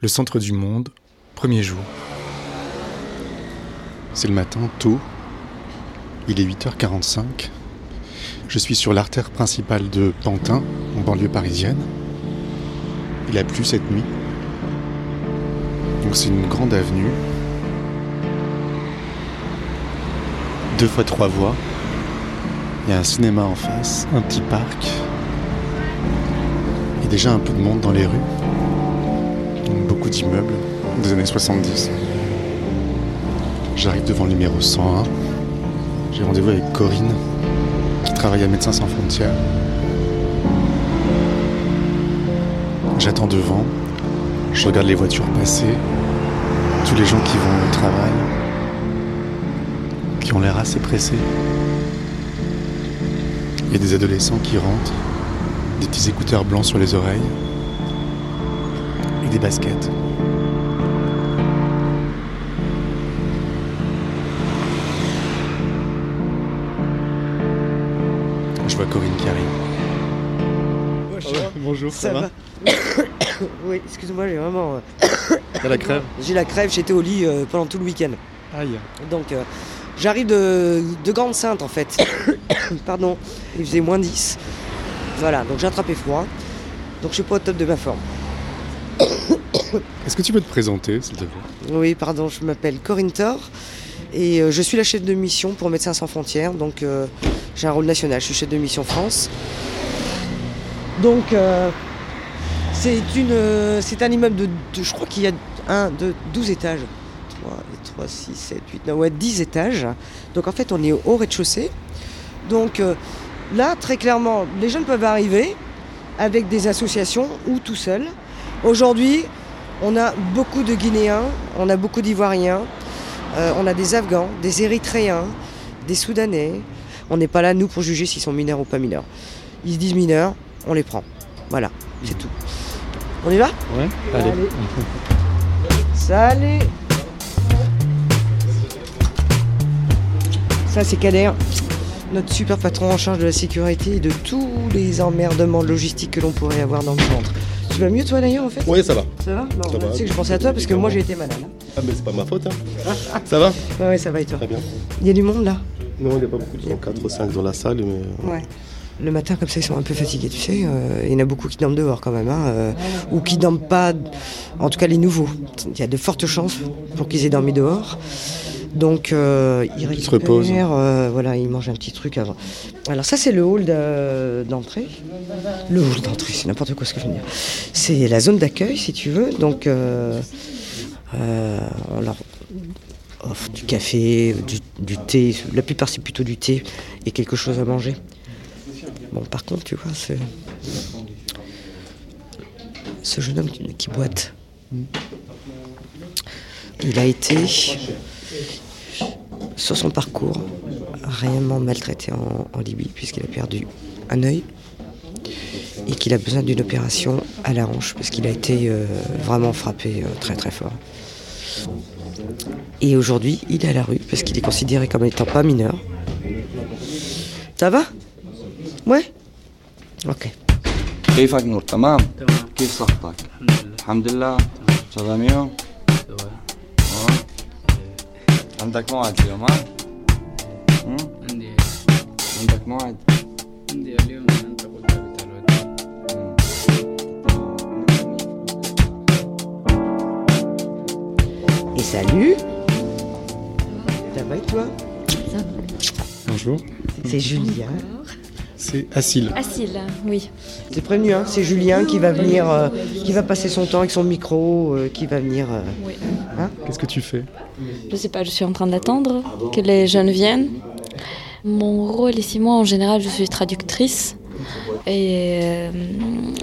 Le centre du monde, premier jour. C'est le matin, tôt. Il est 8h45. Je suis sur l'artère principale de Pantin, en banlieue parisienne. Il a plu cette nuit. Donc c'est une grande avenue. Deux fois trois voies. Il y a un cinéma en face, un petit parc. A déjà un peu de monde dans les rues beaucoup d'immeubles des années 70. J'arrive devant le numéro 101. J'ai rendez-vous avec Corinne, qui travaille à Médecins sans frontières. J'attends devant, je regarde les voitures passer, tous les gens qui vont au travail, qui ont l'air assez pressés. Il y a des adolescents qui rentrent, des petits écouteurs blancs sur les oreilles des baskets. Je vois Corinne qui arrive. Bonjour, ça, va, Oui, excuse-moi, j'ai vraiment. Euh, T'as la crève J'ai la crève, j'étais au lit euh, pendant tout le week-end. Aïe. Donc, euh, j'arrive de, de Grande Sainte en fait. Pardon, il faisait moins 10. Voilà, donc j'ai attrapé froid. Donc je suis pas au top de ma forme. Est-ce que tu peux te présenter, s'il te plaît? Oui, pardon, je m'appelle Corinne Thor et euh, je suis la chef de mission pour Médecins sans frontières. Donc, euh, j'ai un rôle national, je suis chef de mission France. Donc, euh, c'est un immeuble de, je crois qu'il y a un, de 12 étages. 3, 3, 6, 7, 8, 9, ouais, 10 étages. Donc, en fait, on est au rez-de-chaussée. Donc, là, très clairement, les jeunes peuvent arriver avec des associations ou tout seuls. Aujourd'hui, on a beaucoup de Guinéens, on a beaucoup d'Ivoiriens, euh, on a des Afghans, des Érythréens, des Soudanais. On n'est pas là, nous, pour juger s'ils sont mineurs ou pas mineurs. Ils se disent mineurs, on les prend. Voilà, c'est tout. On y va? Ouais, allez. Salut Ça, c'est Kader, notre super patron en charge de la sécurité et de tous les emmerdements logistiques que l'on pourrait avoir dans le centre. Tu vas mieux toi d'ailleurs en fait Oui, ça va. Ça va ça va. Tu sais que je pensais à toi parce que moi j'ai été malade. Hein. Ah, mais c'est pas ma faute. Hein. ça va ouais, ça va et toi Très bien. Il y a du monde là Non, il n'y a pas beaucoup de gens, 4 ou 5 dans la salle. Mais... Euh, ouais. Le matin, comme ça, ils sont un peu fatigués, tu sais. Euh, il y en a beaucoup qui dorment dehors quand même, hein, euh, ou qui dorment pas, en tout cas les nouveaux. Il y a de fortes chances pour qu'ils aient dormi dehors. Donc euh, il, se repose. Euh, voilà, il mange un petit truc avant. Alors ça c'est le hall d'entrée. Le hall d'entrée, c'est n'importe quoi ce que je veux dire. C'est la zone d'accueil si tu veux. Donc on leur offre du café, du, thé. La plupart c'est plutôt du thé et quelque chose à manger. Bon par contre tu vois c'est ce jeune homme qui boite. Il a été sur son parcours, réellement maltraité en, Libye, puisqu'il a perdu un œil et qu'il a besoin d'une opération à la hanche, parce qu'il a été euh, vraiment frappé euh, très très fort. Et aujourd'hui, il est à la rue, parce qu'il est considéré comme étant pas mineur. Ça va? Ouais Ok. عندك موعد اليوم ها؟ عندي عندك موعد؟ عندي اليوم انت قلت Et salut Ça va et toi Ça va. Bonjour. C'est Julien. C'est Assil. Assil, oui. C'est prévenu, hein c'est Julien qui va venir, euh, qui va passer son temps avec son micro, euh, qui va venir. Euh, oui. Hein Qu'est-ce que tu fais? Je sais pas, je suis en train d'attendre que les jeunes viennent. Mon rôle ici, moi en général, je suis traductrice et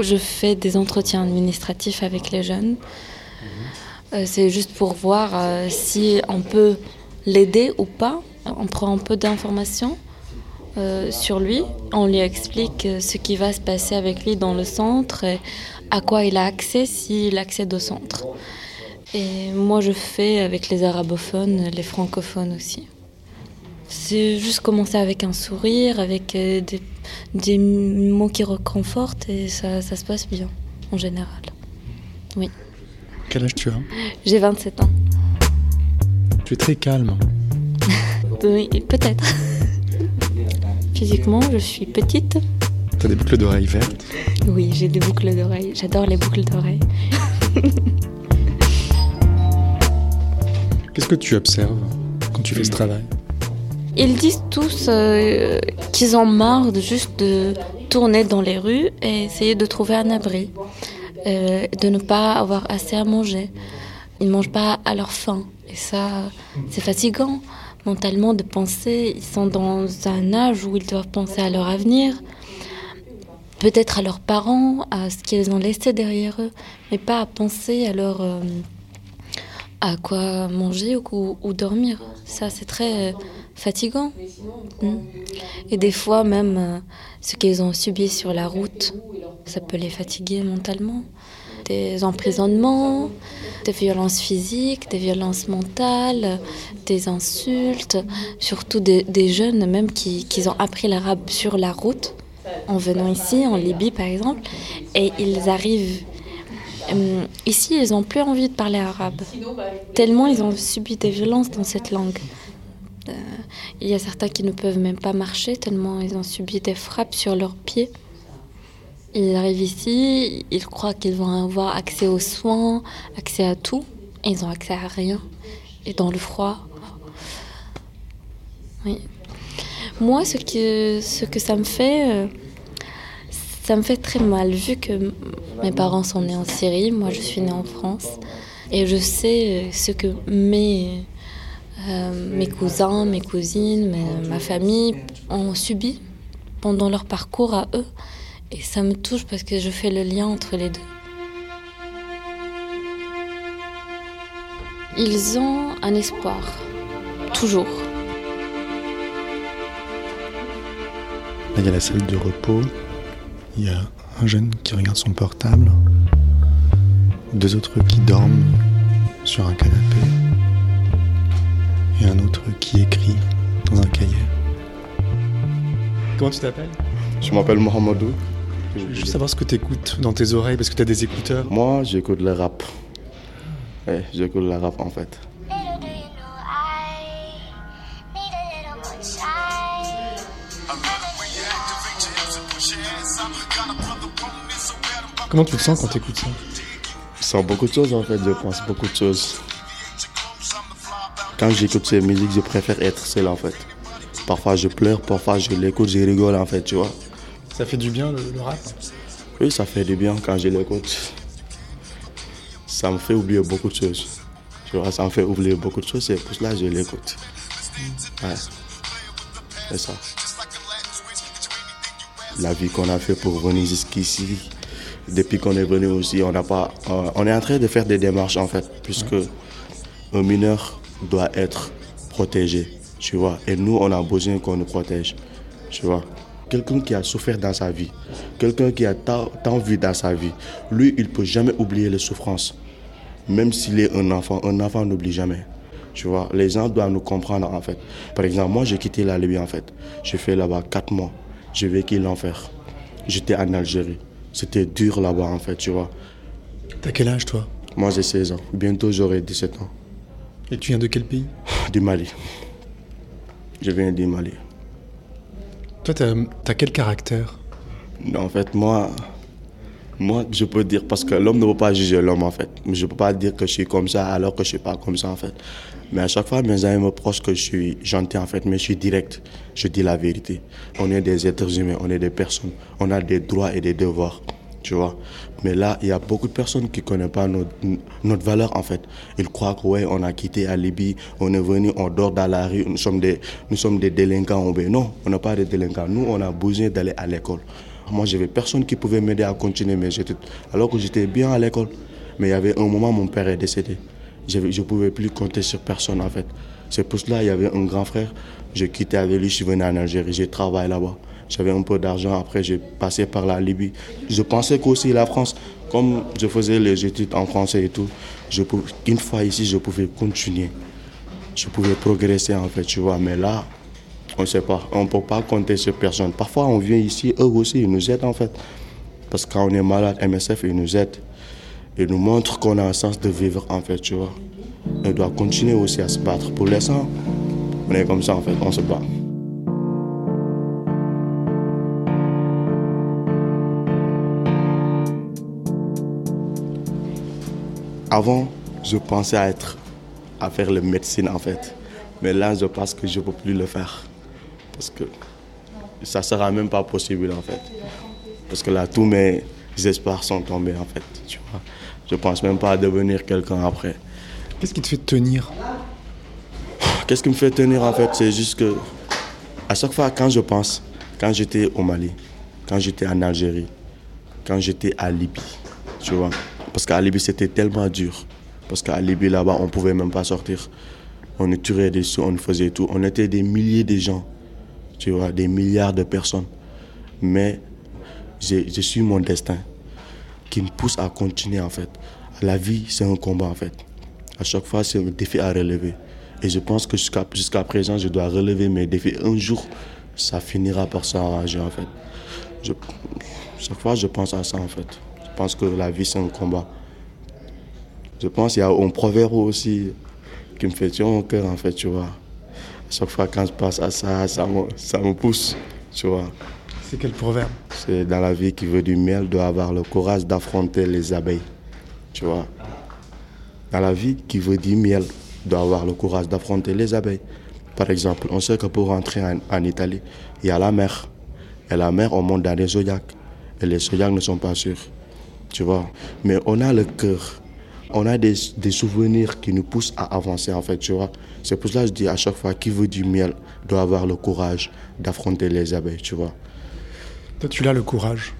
je fais des entretiens administratifs avec les jeunes. c'est juste pour voir si on peut l'aider ou pas. On prend un peu d'informations euh, sur lui. On lui explique euh, ce qui va se passer avec lui dans le centre et à quoi il a accès s'il accède au centre. Et moi, je fais avec les arabophones, les francophones aussi. C'est juste commencer avec un sourire, avec euh, des, mots qui reconfortent et ça, ça, se passe bien, en général. Oui. Quel âge tu as? J'ai 27 ans. Tu es très calme. Oui, peut-être. Physiquement, je suis petite. Tu as des boucles d'oreilles vertes. Oui, j'ai des boucles d'oreilles. J'adore les boucles d'oreilles. Qu'est-ce que tu observes quand tu fais ce travail? Ils disent tous euh, qu'ils ont marre de juste de tourner dans les rues et essayer de trouver un abri, euh, de ne pas avoir assez à manger. Ils ne mangent pas à leur faim. Et ça, c'est fatigant mentalement de penser. Ils sont dans un âge où ils doivent penser à leur avenir, peut-être à leurs parents, à ce qu'ils ont laissé derrière eux, mais pas à penser à leur euh, à quoi manger ou, dormir. Ça, c'est très euh, fatigant. Mm. Et des fois, même euh, ce qu'ils ont subi sur la route, ça peut les fatiguer mentalement. Des emprisonnements, des violences physiques, des violences mentales, des insultes, surtout des, jeunes même qui, qui ont appris l'arabe sur la route en venant ici, en Libye par exemple, et ils arrivent euh, ici, ils n'ont plus envie de parler arabe, tellement ils ont subi des violences dans cette langue. Euh, il y a certains qui ne peuvent même pas marcher, tellement ils ont subi des frappes sur leurs pieds. Ils arrivent ici, ils croient qu'ils vont avoir accès aux soins, accès à tout, et ils n'ont accès à rien. Et dans le froid. Oui. Moi, ce que, ce que ça me fait, euh, ça me fait très mal, vu que mes parents sont nés en Syrie, moi je suis née en France, et je sais euh, ce que mes, euh, mes cousins, mes cousines, ma famille ont subi pendant leur parcours à eux. Et ça me touche parce que je fais le lien entre les deux. Ils ont un espoir, toujours. Là, il y a la salle de repos. Il y a un jeune qui regarde son portable. Deux autres qui dorment sur un canapé. Et un autre qui écrit dans un cahier. Comment tu t'appelles? Je m'appelle Mohamedou. Je veux juste savoir ce que tu écoutes dans tes oreilles parce que tu as des écouteurs. Moi, j'écoute le rap. Ouais, j'écoute le rap en fait. Comment tu te sens quand tu écoutes ça? Je sens beaucoup de choses en fait, je pense beaucoup de choses. Quand j'écoute ces musiques, je préfère être seul en fait. Parfois je pleure, parfois je l'écoute, je rigole en fait, tu vois. Ça fait du bien le, rap Oui, ça fait du bien quand je l'écoute. Ça me fait oublier beaucoup de choses. Tu vois, ça me fait oublier beaucoup de choses, c'est pour cela je l'écoute. Ouais. C'est ça. La vie qu'on a fait pour venir jusqu'ici, depuis qu'on est venu aussi, on n'a pas, euh, on est en train de faire des démarches en fait, puisque un mineur doit être protégé, tu vois. Et nous, on a besoin qu'on nous protège, tu vois. Quelqu'un qui a souffert dans sa vie, quelqu'un qui a tant, tant vu dans sa vie, lui, il peut jamais oublier les souffrances. Même s'il est un enfant, un enfant n'oublie jamais. Tu vois, les gens doivent nous comprendre en fait. Par exemple, moi j'ai quitté la Libye en fait. J'ai fait là-bas quatre mois. J'ai vécu l'enfer. J'étais en Algérie. C'était dur là-bas en fait, tu vois. T'as quel âge toi? Moi j'ai 16 ans. Bientôt j'aurai 17 ans. Et tu viens de quel pays? Du Mali. Je viens du Mali. Toi, t'as as quel caractère? En fait, moi, moi, je peux dire, parce que l'homme ne peut pas juger l'homme, en fait. Je ne peux pas dire que je suis comme ça alors que je ne suis pas comme ça, en fait. Mais à chaque fois, mes amis me prochent que je suis gentil, en fait, mais je suis direct. Je dis la vérité. On est des êtres humains, on est des personnes. On a des droits et des devoirs, Mais là, il y a beaucoup de personnes qui ne connaissent pas notre, valeur, en fait. Ils croient que, ouais, on a quitté la Libye, on est venu, on dort dans la rue, nous sommes des, nous sommes des délinquants. Non, on n'est pas des délinquants. Nous, on a besoin d'aller à l'école. Moi, j'avais personne qui pouvait m'aider à continuer études. Alors que j'étais bien à l'école. Mais il y avait un moment, mon père est décédé. Je ne pouvais plus compter sur personne, en fait. C'est pour cela qu'il y avait un grand frère. J'ai quitté avec lui, je suis venu en Algérie. J'ai travaillé là-bas. J'avais un peu d'argent. Après, j'ai passé par la Libye. Je pensais qu'aussi la France, comme je faisais les études en français et tout, une fois ici, je pouvais continuer. Je pouvais progresser, en fait, tu vois. Mais là, on ne sait pas. On ne peut pas compter sur personne. Parfois, on vient ici, eux aussi, ils nous aident en fait. Parce que quand on est malade, MSF, ils nous aident. Il nous montre qu'on a un sens de vivre, en fait, tu vois. On doit continuer aussi à se battre. Pour l'instant, on est comme ça, en fait, on se bat. Avant, je pensais à être, à faire la médecine en fait. Mais là, je pense que je ne peux plus le faire. Parce que ça ne sera même pas possible en fait. Parce que là, tous mes espoirs sont tombés en fait. Tu vois. Je ne pense même pas à devenir quelqu'un après. Qu'est-ce qui te fait tenir? Qu'est-ce qui me fait tenir en fait C'est juste que à chaque fois quand je pense, quand j'étais au Mali, quand j'étais en Algérie, quand j'étais à Libye, tu vois. Parce qu'à Libye c'était tellement dur. Parce qu'à Libye là-bas on pouvait même pas sortir. On tuait des sous, on faisait tout. On était des milliers de gens, tu vois, des milliards de personnes. Mais je suis mon destin qui me pousse à continuer en fait. La vie c'est un combat en fait. À chaque fois c'est un défi à relever. Et je pense que jusqu'à présent, je dois relever mes défis. Un jour, ça finira par s'arranger, en fait. Chaque fois, je pense à ça, en fait. Je pense que la vie, c'est un combat. Je pense qu'il y a un proverbe aussi qui me fait tuer au cœur, en fait, tu vois. À chaque fois, quand je pense à ça, ça me, ça me pousse, tu vois. C'est quel proverbe? C'est dans la vie qui veut du miel, doit avoir le courage d'affronter les abeilles, tu vois. Dans la vie qui veut du miel, doit avoir le courage d'affronter les abeilles. Par exemple, on sait que pour rentrer en, Italie, il y a la mer. Et la mer, on monte dans les zodiacs. Et les zodiacs ne sont pas sûrs. Tu vois. Mais on a le cœur. On a des, des, souvenirs qui nous poussent à avancer, en fait, tu vois. C'est pour cela que je dis à chaque fois, qui veut du miel doit avoir le courage d'affronter les abeilles, tu vois. Toi, tu l'as le courage?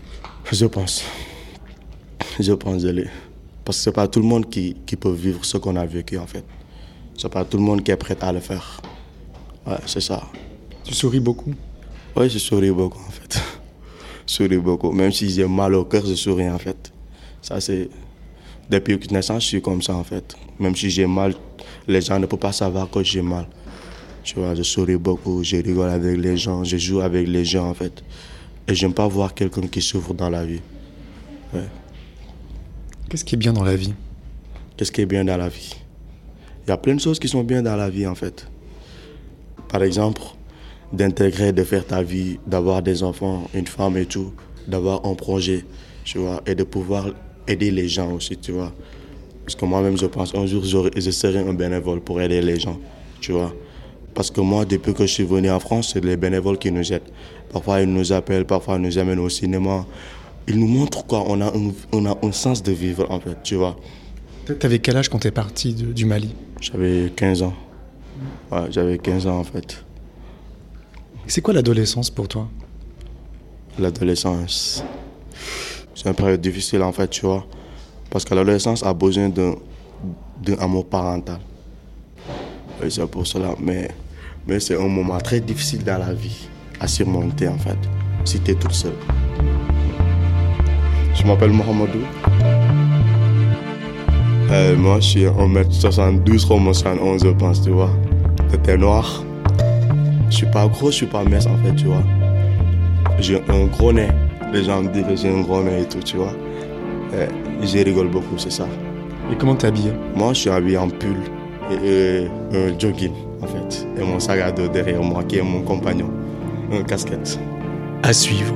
Je pense. Je pense, je l'ai. Parce que c'est pas tout le monde qui, qui peut vivre ce qu'on a vécu, en fait. C'est pas tout le monde qui est prêt à le faire. Ouais, c'est ça. Tu souris beaucoup? Oui, je souris beaucoup en fait. Je souris beaucoup. Même si j'ai mal au cœur, je souris en fait. Ça, c'est. Depuis que naissance, je suis comme ça en fait. Même si j'ai mal, les gens ne peuvent pas savoir que j'ai mal. Tu vois, je souris beaucoup, je rigole avec les gens, je joue avec les gens en fait. Et j'aime pas voir quelqu'un qui souffre dans la vie. Ouais. Qu'est-ce qui est bien dans la vie? Qu'est-ce qui est bien dans la vie? Il y a plein de choses qui sont bien dans la vie en fait. Par exemple, d'intégrer, de faire ta vie, d'avoir des enfants, une femme et tout, d'avoir un projet, tu vois, et de pouvoir aider les gens aussi, tu vois. Parce que moi-même, je pense un jour, je serai un bénévole pour aider les gens, tu vois. Parce que moi, depuis que je suis venu en France, c'est les bénévoles qui nous aident. Parfois, ils nous appellent, parfois, ils nous amènent au cinéma. Ils nous montrent quoi on a, un, on a un sens de vivre, en fait, tu vois. T'avais quel âge quand t'es parti du Mali? J'avais 15 ans. Ouais, j'avais 15 ans en fait. C'est quoi l'adolescence pour toi? L'adolescence, c'est une période difficile en fait, tu vois. Parce que l'adolescence a besoin d'un amour parental. Et c'est pour cela. Mais, mais c'est un moment très difficile dans la vie à surmonter en fait, si tu es toute seule. Je m'appelle Mohamedou. Euh, moi, je suis 1m72, 1m71, je pense, tu vois. J'étais noir. Je suis pas gros, je suis pas mince, en fait, tu vois. J'ai un gros nez. Les gens me disent que j'ai un gros nez et tout, tu vois. Et je rigole beaucoup, c'est ça. Et comment t'es habillé? Moi, je suis habillé en pull et, un jogging, en fait. Et mon sac à dos derrière moi, qui est mon compagnon. Un casquette. À suivre.